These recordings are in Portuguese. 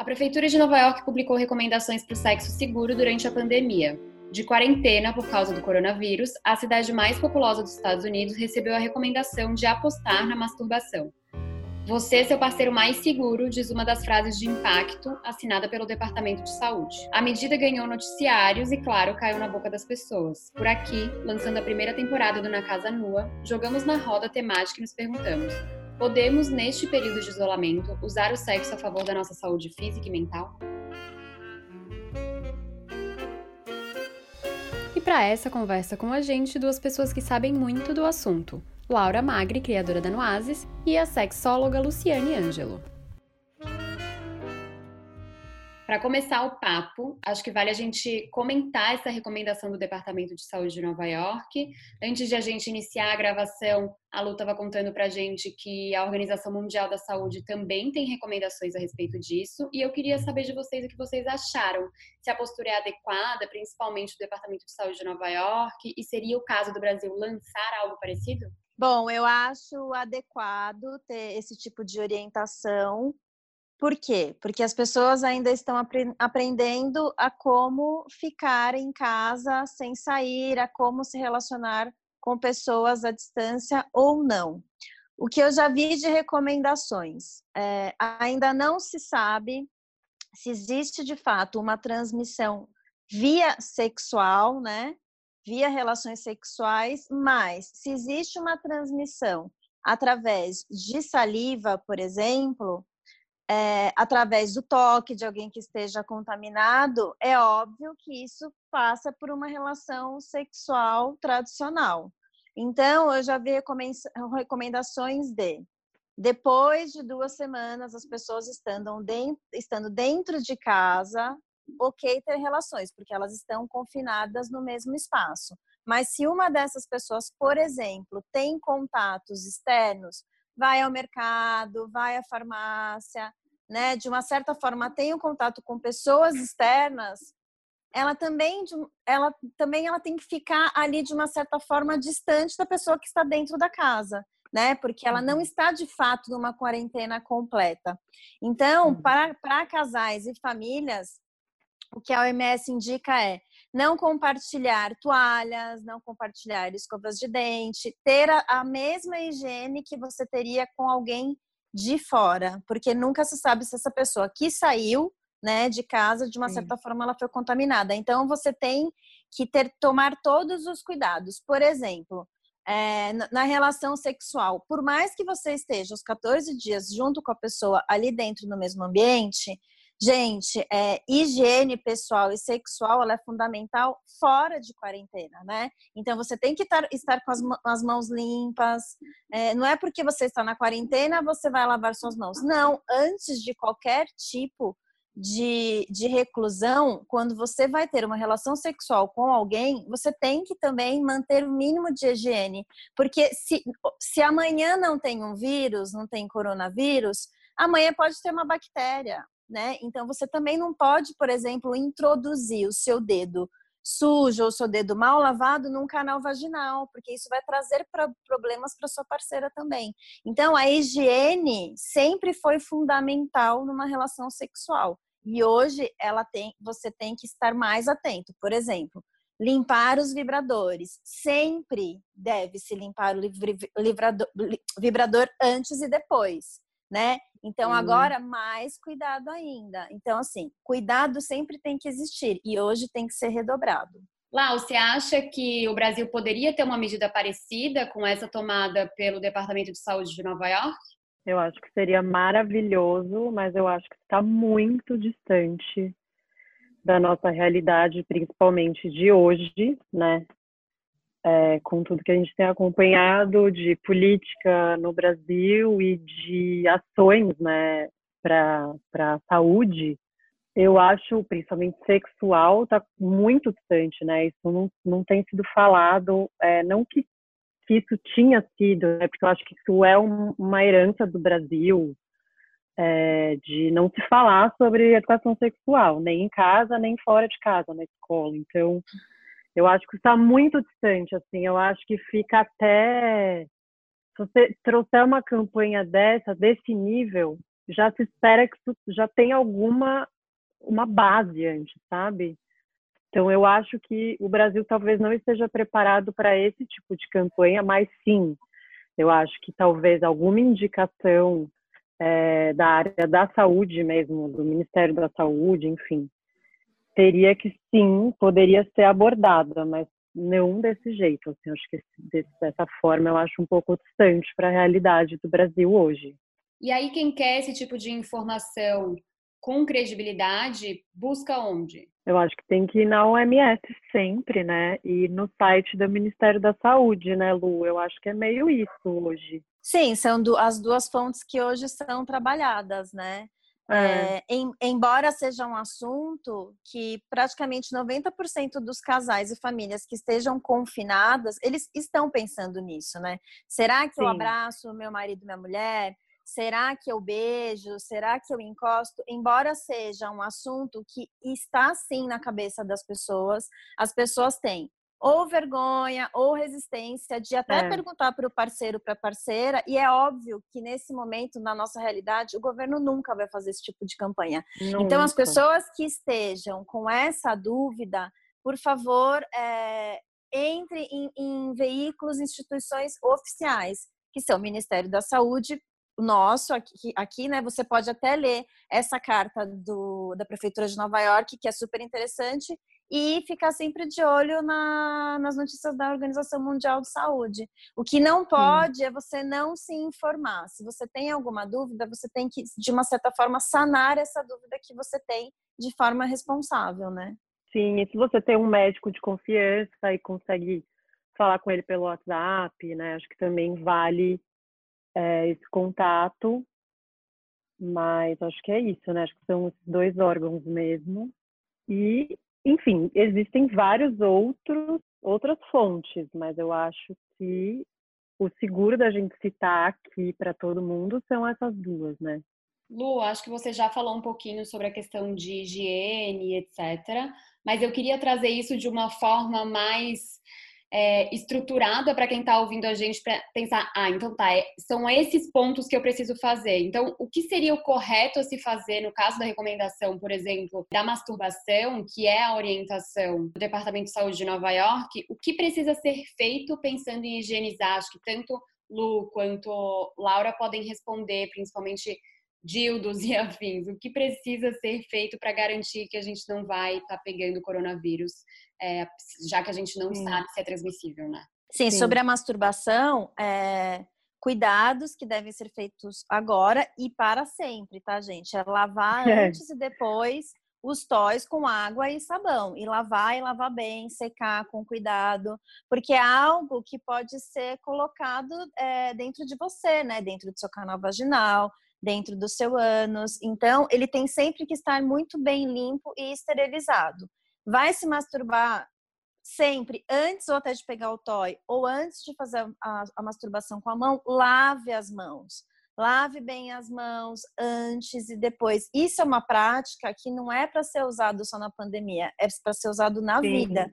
A Prefeitura de Nova York publicou recomendações para o sexo seguro durante a pandemia. De quarentena por causa do coronavírus, a cidade mais populosa dos Estados Unidos recebeu a recomendação de apostar na masturbação. Você é seu parceiro mais seguro, diz uma das frases de impacto assinada pelo Departamento de Saúde. A medida ganhou noticiários e, claro, caiu na boca das pessoas. Por aqui, lançando a primeira temporada do Na Casa Nua, jogamos na roda temática e nos perguntamos: Podemos, neste período de isolamento, usar o sexo a favor da nossa saúde física e mental? E para essa conversa com a gente, duas pessoas que sabem muito do assunto. Laura Magri, criadora da Noases, e a sexóloga Luciane Ângelo. Para começar o papo, acho que vale a gente comentar essa recomendação do Departamento de Saúde de Nova York. Antes de a gente iniciar a gravação, a Lu estava contando para a gente que a Organização Mundial da Saúde também tem recomendações a respeito disso. E eu queria saber de vocês o que vocês acharam. Se a postura é adequada, principalmente do Departamento de Saúde de Nova York, e seria o caso do Brasil lançar algo parecido? Bom, eu acho adequado ter esse tipo de orientação por quê? Porque as pessoas ainda estão apre aprendendo a como ficar em casa sem sair, a como se relacionar com pessoas à distância ou não. O que eu já vi de recomendações, é, ainda não se sabe se existe de fato uma transmissão via sexual, né? Via relações sexuais, mas se existe uma transmissão através de saliva, por exemplo, é, através do toque de alguém que esteja contaminado, é óbvio que isso passa por uma relação sexual tradicional. Então, eu já vi recomendações de depois de duas semanas, as pessoas estando dentro, estando dentro de casa, ok ter relações, porque elas estão confinadas no mesmo espaço. Mas se uma dessas pessoas, por exemplo, tem contatos externos, vai ao mercado, vai à farmácia, né, de uma certa forma tem um contato com pessoas externas, ela também, ela também ela tem que ficar ali de uma certa forma distante da pessoa que está dentro da casa, né? Porque ela não uhum. está de fato numa quarentena completa. Então, uhum. para, para casais e famílias, o que a OMS indica é não compartilhar toalhas, não compartilhar escovas de dente, ter a, a mesma higiene que você teria com alguém de fora, porque nunca se sabe se essa pessoa que saiu, né, de casa, de uma Sim. certa forma ela foi contaminada. Então você tem que ter tomar todos os cuidados. Por exemplo, é, na relação sexual, por mais que você esteja os 14 dias junto com a pessoa ali dentro no mesmo ambiente, Gente, é, higiene pessoal e sexual é fundamental fora de quarentena, né? Então você tem que tar, estar com as, as mãos limpas. É, não é porque você está na quarentena você vai lavar suas mãos. Não, antes de qualquer tipo de, de reclusão, quando você vai ter uma relação sexual com alguém, você tem que também manter o mínimo de higiene. Porque se, se amanhã não tem um vírus, não tem coronavírus, amanhã pode ter uma bactéria né? Então você também não pode, por exemplo, introduzir o seu dedo sujo ou o seu dedo mal lavado num canal vaginal, porque isso vai trazer problemas para sua parceira também. Então a higiene sempre foi fundamental numa relação sexual. E hoje ela tem, você tem que estar mais atento. Por exemplo, limpar os vibradores. Sempre deve se limpar o vibrador antes e depois né? Então, agora, mais cuidado ainda. Então, assim, cuidado sempre tem que existir e hoje tem que ser redobrado. Lau, você acha que o Brasil poderia ter uma medida parecida com essa tomada pelo Departamento de Saúde de Nova York? Eu acho que seria maravilhoso, mas eu acho que está muito distante da nossa realidade, principalmente de hoje, né? É, com tudo que a gente tem acompanhado de política no Brasil e de ações né, para a saúde, eu acho, principalmente sexual, está muito distante, né? Isso não, não tem sido falado, é, não que, que isso tinha sido, né? porque eu acho que isso é um, uma herança do Brasil, é, de não se falar sobre educação sexual, nem em casa, nem fora de casa, na escola. Então, eu acho que está muito distante, assim. Eu acho que fica até. Se você trouxer uma campanha dessa, desse nível, já se espera que já tenha alguma uma base antes, sabe? Então eu acho que o Brasil talvez não esteja preparado para esse tipo de campanha, mas sim, eu acho que talvez alguma indicação é, da área da saúde mesmo, do Ministério da Saúde, enfim, teria que sim, poderia ser abordada, mas não desse jeito. Assim, acho que dessa forma eu acho um pouco distante para a realidade do Brasil hoje. E aí quem quer esse tipo de informação com credibilidade busca onde? Eu acho que tem que ir na OMS sempre, né? E no site do Ministério da Saúde, né, Lu? Eu acho que é meio isso hoje. Sim, são as duas fontes que hoje são trabalhadas, né? É. É, em, embora seja um assunto que praticamente 90% dos casais e famílias que estejam confinadas, eles estão pensando nisso, né? Será que Sim. eu abraço meu marido, minha mulher? Será que eu beijo? Será que eu encosto? Embora seja um assunto que está sim na cabeça das pessoas, as pessoas têm ou vergonha ou resistência de até é. perguntar para o parceiro, para a parceira, e é óbvio que nesse momento, na nossa realidade, o governo nunca vai fazer esse tipo de campanha. Nunca. Então, as pessoas que estejam com essa dúvida, por favor, é, entre em, em veículos, instituições oficiais, que são o Ministério da Saúde, nosso aqui, aqui, né? Você pode até ler essa carta do, da Prefeitura de Nova York, que é super interessante, e ficar sempre de olho na, nas notícias da Organização Mundial de Saúde. O que não pode Sim. é você não se informar. Se você tem alguma dúvida, você tem que, de uma certa forma, sanar essa dúvida que você tem de forma responsável, né? Sim, e se você tem um médico de confiança e consegue falar com ele pelo WhatsApp, né? Acho que também vale é, esse contato. Mas acho que é isso, né? Acho que são esses dois órgãos mesmo. E enfim, existem vários outros outras fontes, mas eu acho que o seguro da gente citar aqui para todo mundo são essas duas, né? Lu, acho que você já falou um pouquinho sobre a questão de higiene, etc. Mas eu queria trazer isso de uma forma mais é, estruturada para quem está ouvindo a gente para pensar, ah, então tá, é, são esses pontos que eu preciso fazer. Então, o que seria o correto a se fazer no caso da recomendação, por exemplo, da masturbação, que é a orientação do Departamento de Saúde de Nova York, o que precisa ser feito pensando em higienizar? Acho que tanto Lu quanto Laura podem responder, principalmente dildos e afins. O que precisa ser feito para garantir que a gente não vai estar tá pegando coronavírus, é, já que a gente não Sim. sabe se é transmissível, né? Sim, Sim. sobre a masturbação, é, cuidados que devem ser feitos agora e para sempre, tá, gente? É lavar é. antes e depois os tóis com água e sabão e lavar e lavar bem, secar com cuidado, porque é algo que pode ser colocado é, dentro de você, né? Dentro do seu canal vaginal, dentro do seu ânus. Então, ele tem sempre que estar muito bem limpo e esterilizado. Vai se masturbar sempre antes ou até de pegar o toy ou antes de fazer a, a masturbação com a mão, lave as mãos. Lave bem as mãos antes e depois. Isso é uma prática que não é para ser usado só na pandemia, é para ser usado na Sim. vida.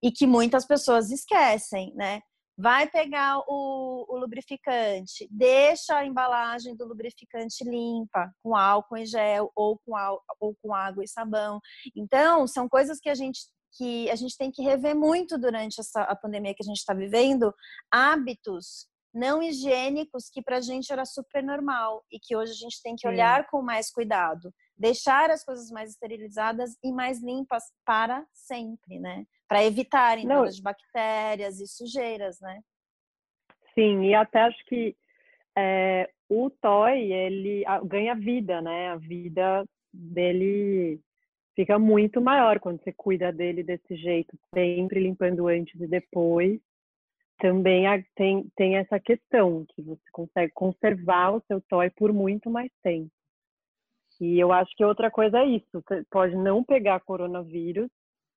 E que muitas pessoas esquecem, né? Vai pegar o, o, lubrificante, deixa a embalagem do lubrificante limpa, com álcool em gel ou com, ou com água e sabão. Então, são coisas que a gente que a gente tem que rever muito durante essa a pandemia que a gente está vivendo, hábitos não higiênicos que para a gente era super normal e que hoje a gente tem que olhar com mais cuidado, deixar as coisas mais esterilizadas e mais limpas para sempre, né? Para evitar entradas de bactérias e sujeiras, né? Sim, e até acho que é, o toy ele ganha vida, né? A vida dele fica muito maior quando você cuida dele desse jeito, sempre limpando antes e depois. Também tem, tem essa questão que você consegue conservar o seu toy por muito mais tempo. E eu acho que outra coisa é isso, você pode não pegar coronavírus,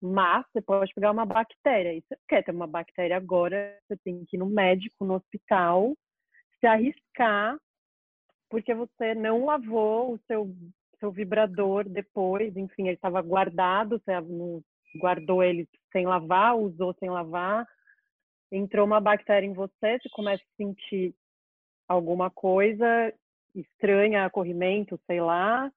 mas você pode pegar uma bactéria. E você quer ter uma bactéria agora, você tem que ir no médico, no hospital, se arriscar, porque você não lavou o seu, seu vibrador depois, enfim, ele estava guardado, você guardou ele sem lavar, usou sem lavar, entrou uma bactéria em você, você começa a sentir alguma coisa, estranha acorrimento, sei lá,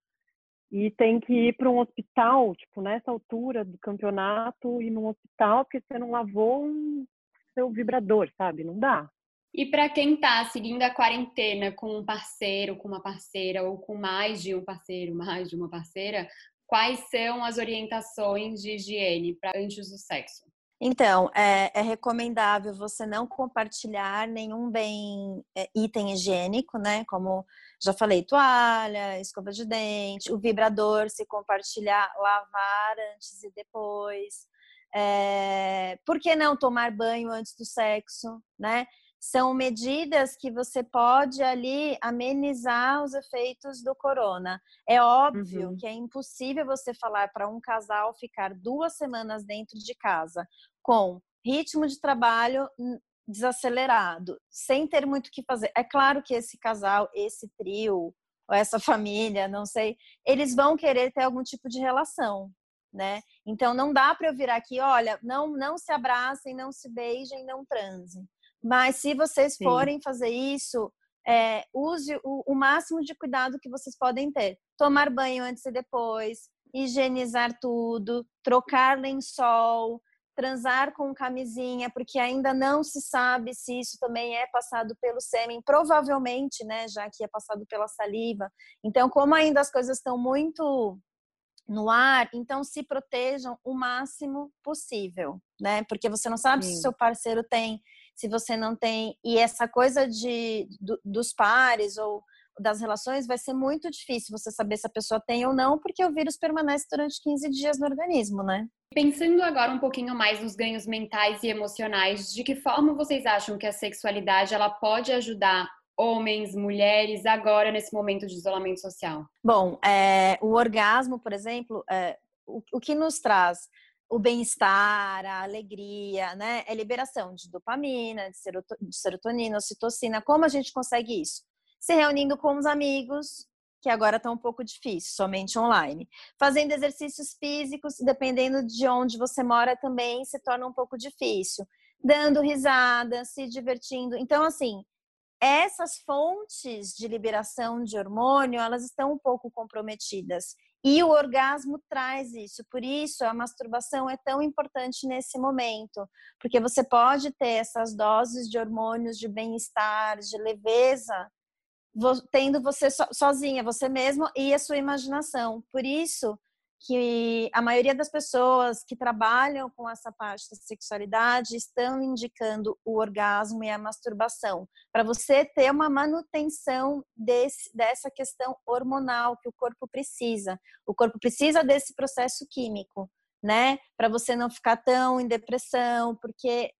e tem que ir para um hospital, tipo, nessa altura do campeonato, ir num hospital porque você não lavou um seu vibrador, sabe? Não dá. E para quem está seguindo a quarentena com um parceiro, com uma parceira, ou com mais de um parceiro, mais de uma parceira, quais são as orientações de higiene para antes do sexo? Então, é, é, recomendável você não compartilhar nenhum bem é, item higiênico, né? Como já falei, toalha, escova de dente, o vibrador, se compartilhar, lavar antes e depois. É, por que não tomar banho antes do sexo, né? São medidas que você pode ali amenizar os efeitos do corona. É óbvio uhum. que é impossível você falar para um casal ficar duas semanas dentro de casa com ritmo de trabalho desacelerado, sem ter muito o que fazer. É claro que esse casal, esse trio, ou essa família, não sei, eles vão querer ter algum tipo de relação, né? Então não dá para eu virar aqui, olha, não não se abracem, não se beijem, não transem. Mas se vocês Sim. forem fazer isso, é, use o, o, máximo de cuidado que vocês podem ter. Tomar banho antes e depois, higienizar tudo, trocar lençol, transar com camisinha, porque ainda não se sabe se isso também é passado pelo sêmen, provavelmente, né, já que é passado pela saliva. Então, como ainda as coisas estão muito no ar, então se protejam o máximo possível, né? Porque você não sabe Sim. se o seu parceiro tem se você não tem. E essa coisa de, do, dos pares ou das relações vai ser muito difícil você saber se a pessoa tem ou não, porque o vírus permanece durante 15 dias no organismo, né? Pensando agora um pouquinho mais nos ganhos mentais e emocionais, de que forma vocês acham que a sexualidade ela pode ajudar homens, mulheres agora nesse momento de isolamento social? Bom, é, o orgasmo, por exemplo, é, o, o que nos traz o bem-estar, a alegria, né? É liberação de dopamina, de serotonina, ocitocina. Como a gente consegue isso? Se reunindo com os amigos, que agora está um pouco difícil, somente online. Fazendo exercícios físicos, dependendo de onde você mora também se torna um pouco difícil. Dando risada, se divertindo. Então, assim, essas fontes de liberação de hormônio, elas estão um pouco comprometidas. E o orgasmo traz isso. Por isso, a masturbação é tão importante nesse momento, porque você pode ter essas doses de hormônios de bem-estar, de leveza, tendo você sozinha, você mesmo e a sua imaginação. Por isso, que a maioria das pessoas que trabalham com essa parte da sexualidade estão indicando o orgasmo e a masturbação, para você ter uma manutenção desse, dessa questão hormonal que o corpo precisa. O corpo precisa desse processo químico, né? Para você não ficar tão em depressão, porque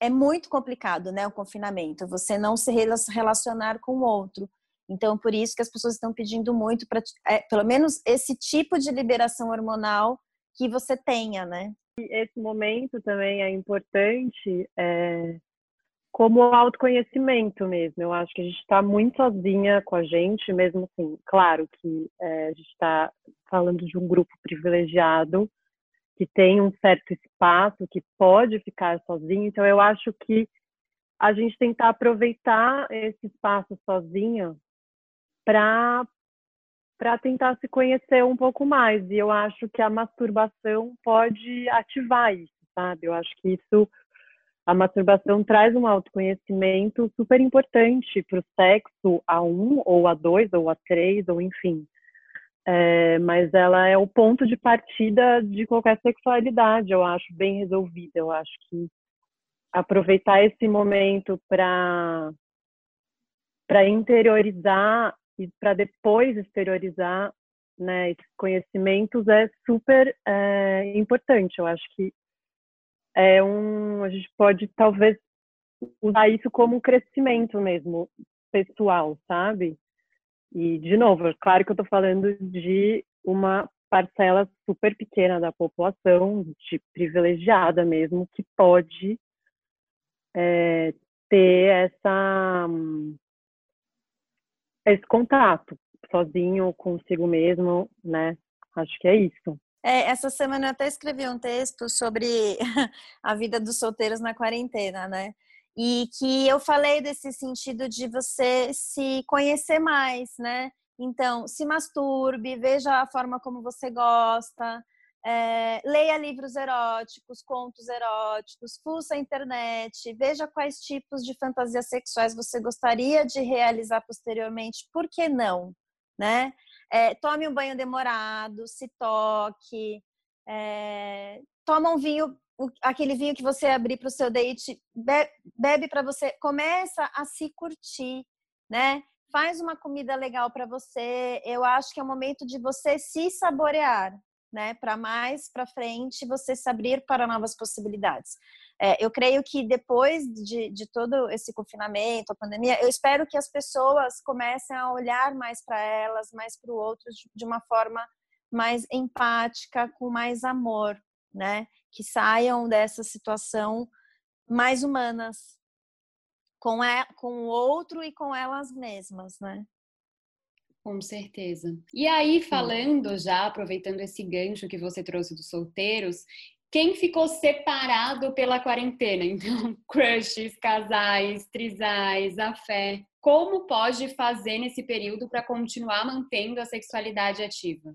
é muito complicado, né, o confinamento, você não se relacionar com o outro. Então, por isso que as pessoas estão pedindo muito para, é, pelo menos, esse tipo de liberação hormonal que você tenha, né? Esse momento também é importante é, como autoconhecimento mesmo. Eu acho que a gente está muito sozinha com a gente, mesmo assim. Claro que é, a gente está falando de um grupo privilegiado que tem um certo espaço, que pode ficar sozinho. Então, eu acho que a gente tentar aproveitar esse espaço sozinha para para tentar se conhecer um pouco mais. E eu acho que a masturbação pode ativar isso, sabe? Eu acho que isso a masturbação traz um autoconhecimento super importante para o sexo a um, ou a dois, ou a três, ou enfim. É, mas ela é o ponto de partida de qualquer sexualidade, eu acho, bem resolvida. Eu acho que aproveitar esse momento para para interiorizar e para depois exteriorizar né, esses conhecimentos é super é, importante. Eu acho que é um, a gente pode talvez usar isso como um crescimento mesmo pessoal, sabe? E de novo, é claro que eu estou falando de uma parcela super pequena da população, de privilegiada mesmo, que pode é, ter essa esse contato sozinho consigo mesmo, né? Acho que é isso. É, essa semana eu até escrevi um texto sobre a vida dos solteiros na quarentena, né? E que eu falei desse sentido de você se conhecer mais, né? Então, se masturbe, veja a forma como você gosta, é, leia livros eróticos, contos eróticos, fuça a internet, veja quais tipos de fantasias sexuais você gostaria de realizar posteriormente, por que não? Né? É, tome um banho demorado, se toque, é, toma um vinho, aquele vinho que você abrir para o seu date, bebe para você, começa a se curtir, né? Faz uma comida legal para você. Eu acho que é o momento de você se saborear, né? Para mais para frente você se abrir para novas possibilidades. É, eu creio que depois de, de todo esse confinamento, a pandemia, eu espero que as pessoas comecem a olhar mais para elas, mais para o outro, de uma forma mais empática, com mais amor, né? Que saiam dessa situação mais humanas com, a, com o outro e com elas mesmas, né? Com certeza. E aí, falando já, aproveitando esse gancho que você trouxe dos solteiros, quem ficou separado pela quarentena? Então, crushes, casais, trisais, a fé. Como pode fazer nesse período para continuar mantendo a sexualidade ativa?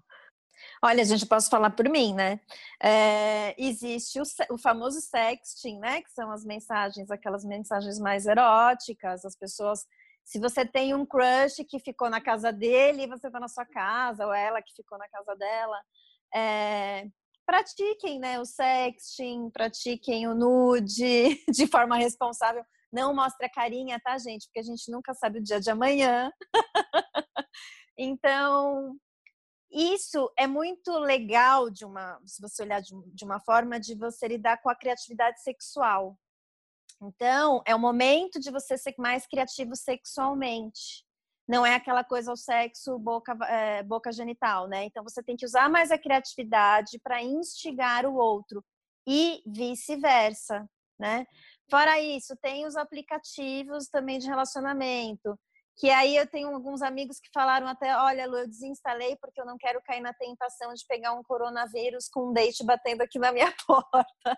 Olha, gente, posso falar por mim, né? É, existe o, o, famoso sexting, né? Que são as mensagens, aquelas mensagens mais eróticas, as pessoas se você tem um crush que ficou na casa dele e você está na sua casa, ou ela que ficou na casa dela, é, pratiquem né, o sexting, pratiquem o nude de forma responsável. Não mostre a carinha, tá, gente? Porque a gente nunca sabe o dia de amanhã. então, isso é muito legal de uma, se você olhar de uma forma de você lidar com a criatividade sexual. Então, é o momento de você ser mais criativo sexualmente. Não é aquela coisa ao sexo boca, é, boca genital, né? Então, você tem que usar mais a criatividade para instigar o outro e vice-versa, né? Fora isso, tem os aplicativos também de relacionamento, que aí eu tenho alguns amigos que falaram até, olha, Lu, eu desinstalei porque eu não quero cair na tentação de pegar um coronavírus com um date batendo aqui na minha porta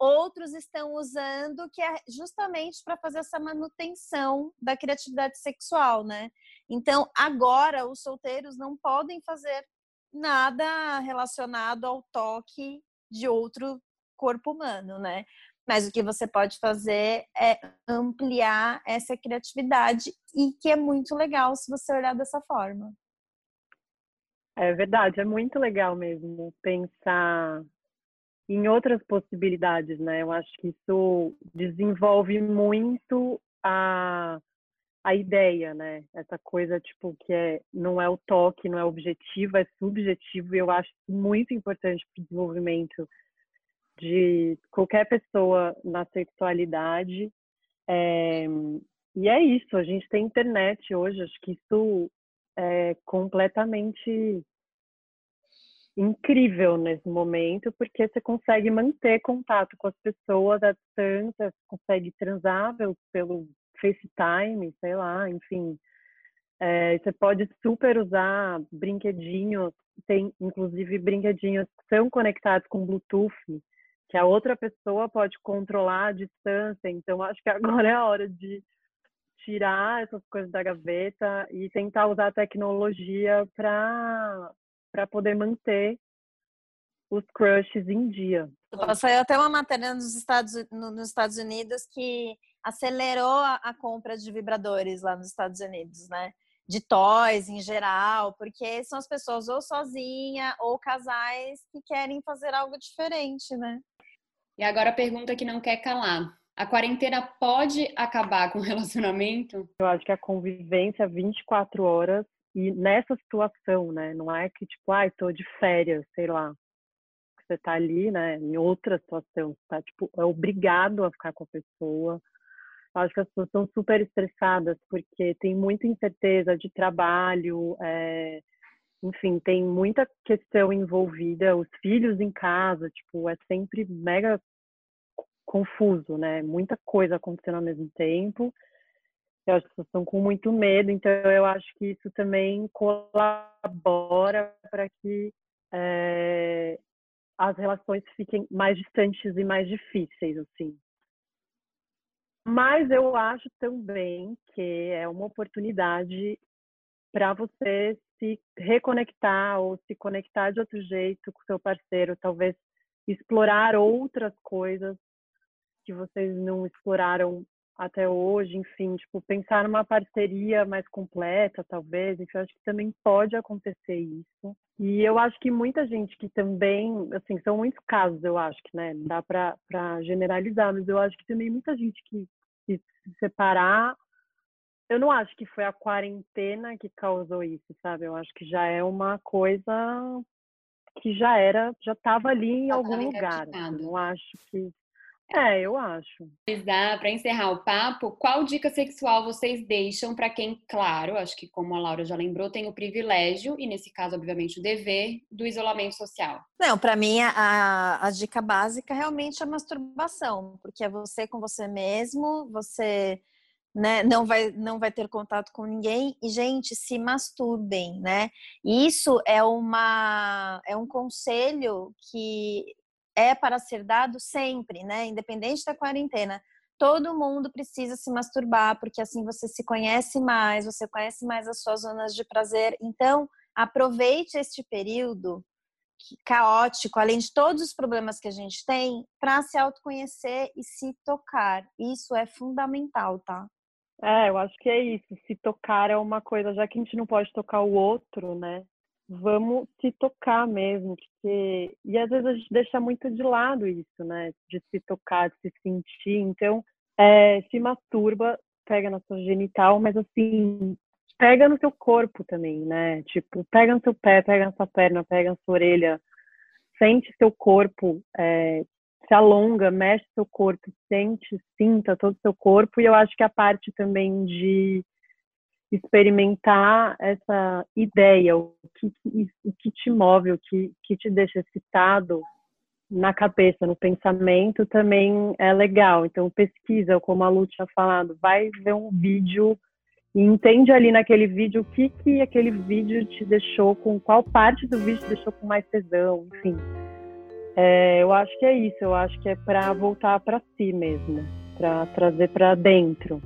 outros estão usando que é justamente para fazer essa manutenção da criatividade sexual, né? Então, agora os solteiros não podem fazer nada relacionado ao toque de outro corpo humano, né? Mas o que você pode fazer é ampliar essa criatividade e que é muito legal se você olhar dessa forma. É verdade, é muito legal mesmo pensar em outras possibilidades, né? Eu acho que isso desenvolve muito a, a ideia, né? Essa coisa, tipo, que é, não é o toque, não é objetivo, é subjetivo, e eu acho muito importante para o desenvolvimento de qualquer pessoa na sexualidade. É, e é isso, a gente tem internet hoje, acho que isso é completamente incrível nesse momento, porque você consegue manter contato com as pessoas à distância, consegue transar pelo FaceTime, sei lá, enfim. É, você pode super usar brinquedinhos, tem inclusive brinquedinhos que são conectados com Bluetooth, que a outra pessoa pode controlar a distância. Então, acho que agora é a hora de tirar essas coisas da gaveta e tentar usar a tecnologia para para poder manter os crushes em dia. Saiu até uma matéria nos Estados, nos Estados Unidos que acelerou a, a compra de vibradores lá nos Estados Unidos, né? De toys em geral, porque são as pessoas ou sozinha ou casais que querem fazer algo diferente, né? E agora a pergunta que não quer calar. A quarentena pode acabar com o relacionamento? Eu acho que a convivência 24 horas e nessa situação, né? Não é que tipo, ai, ah, tô de férias, sei lá. Você tá ali, né? Em outra situação, você tá tipo, é obrigado a ficar com a pessoa. Eu acho que as pessoas estão super estressadas porque tem muita incerteza de trabalho, é... enfim, tem muita questão envolvida, os filhos em casa, tipo, é sempre mega confuso, né? Muita coisa acontecendo ao mesmo tempo as pessoas estão com muito medo, então eu acho que isso também colabora para que é, as relações fiquem mais distantes e mais difíceis, assim. Mas eu acho também que é uma oportunidade para você se reconectar ou se conectar de outro jeito com seu parceiro, talvez explorar outras coisas que vocês não exploraram até hoje, enfim, tipo, pensar numa parceria mais completa, talvez, enfim, eu acho que também pode acontecer isso. E eu acho que muita gente que também, assim, são muitos casos, eu acho que, né, dá para generalizar, mas eu acho que também muita gente que, que se separar, eu não acho que foi a quarentena que causou isso, sabe? Eu acho que já é uma coisa que já era, já estava ali em algum lugar. Assim, não acho que é, eu acho. Para encerrar o papo, qual dica sexual vocês deixam para quem, claro, acho que como a Laura já lembrou, tem o privilégio, e nesse caso, obviamente, o dever, do isolamento social? Não, para mim, a, a dica básica realmente é a masturbação, porque é você com você mesmo, você né, não vai não vai ter contato com ninguém e gente se masturbem, né? Isso é uma é um conselho que é para ser dado sempre, né? Independente da quarentena. Todo mundo precisa se masturbar, porque assim você se conhece mais, você conhece mais as suas zonas de prazer. Então, aproveite este período caótico, além de todos os problemas que a gente tem, para se autoconhecer e se tocar. Isso é fundamental, tá? É, eu acho que é isso. Se tocar é uma coisa, já que a gente não pode tocar o outro, né? Vamos se tocar mesmo, porque e às vezes a gente deixa muito de lado isso, né? De se tocar, de se sentir. Então, é, se masturba, pega na sua genital, mas assim, pega no seu corpo também, né? Tipo, pega no seu pé, pega na sua perna, pega na sua orelha, sente seu corpo, é, se alonga, mexe seu corpo, sente, sinta todo o seu corpo. E eu acho que a parte também de experimentar essa ideia, o que, o que te move, o que, que te deixa excitado na cabeça, no pensamento, também é legal. Então, pesquisa, como a Lu tinha falado, vai ver um vídeo e entende ali naquele vídeo o que, que aquele vídeo te deixou, com qual parte do vídeo te deixou com mais tesão, enfim. É, eu acho que é isso, eu acho que é para voltar para si mesmo, para trazer para dentro.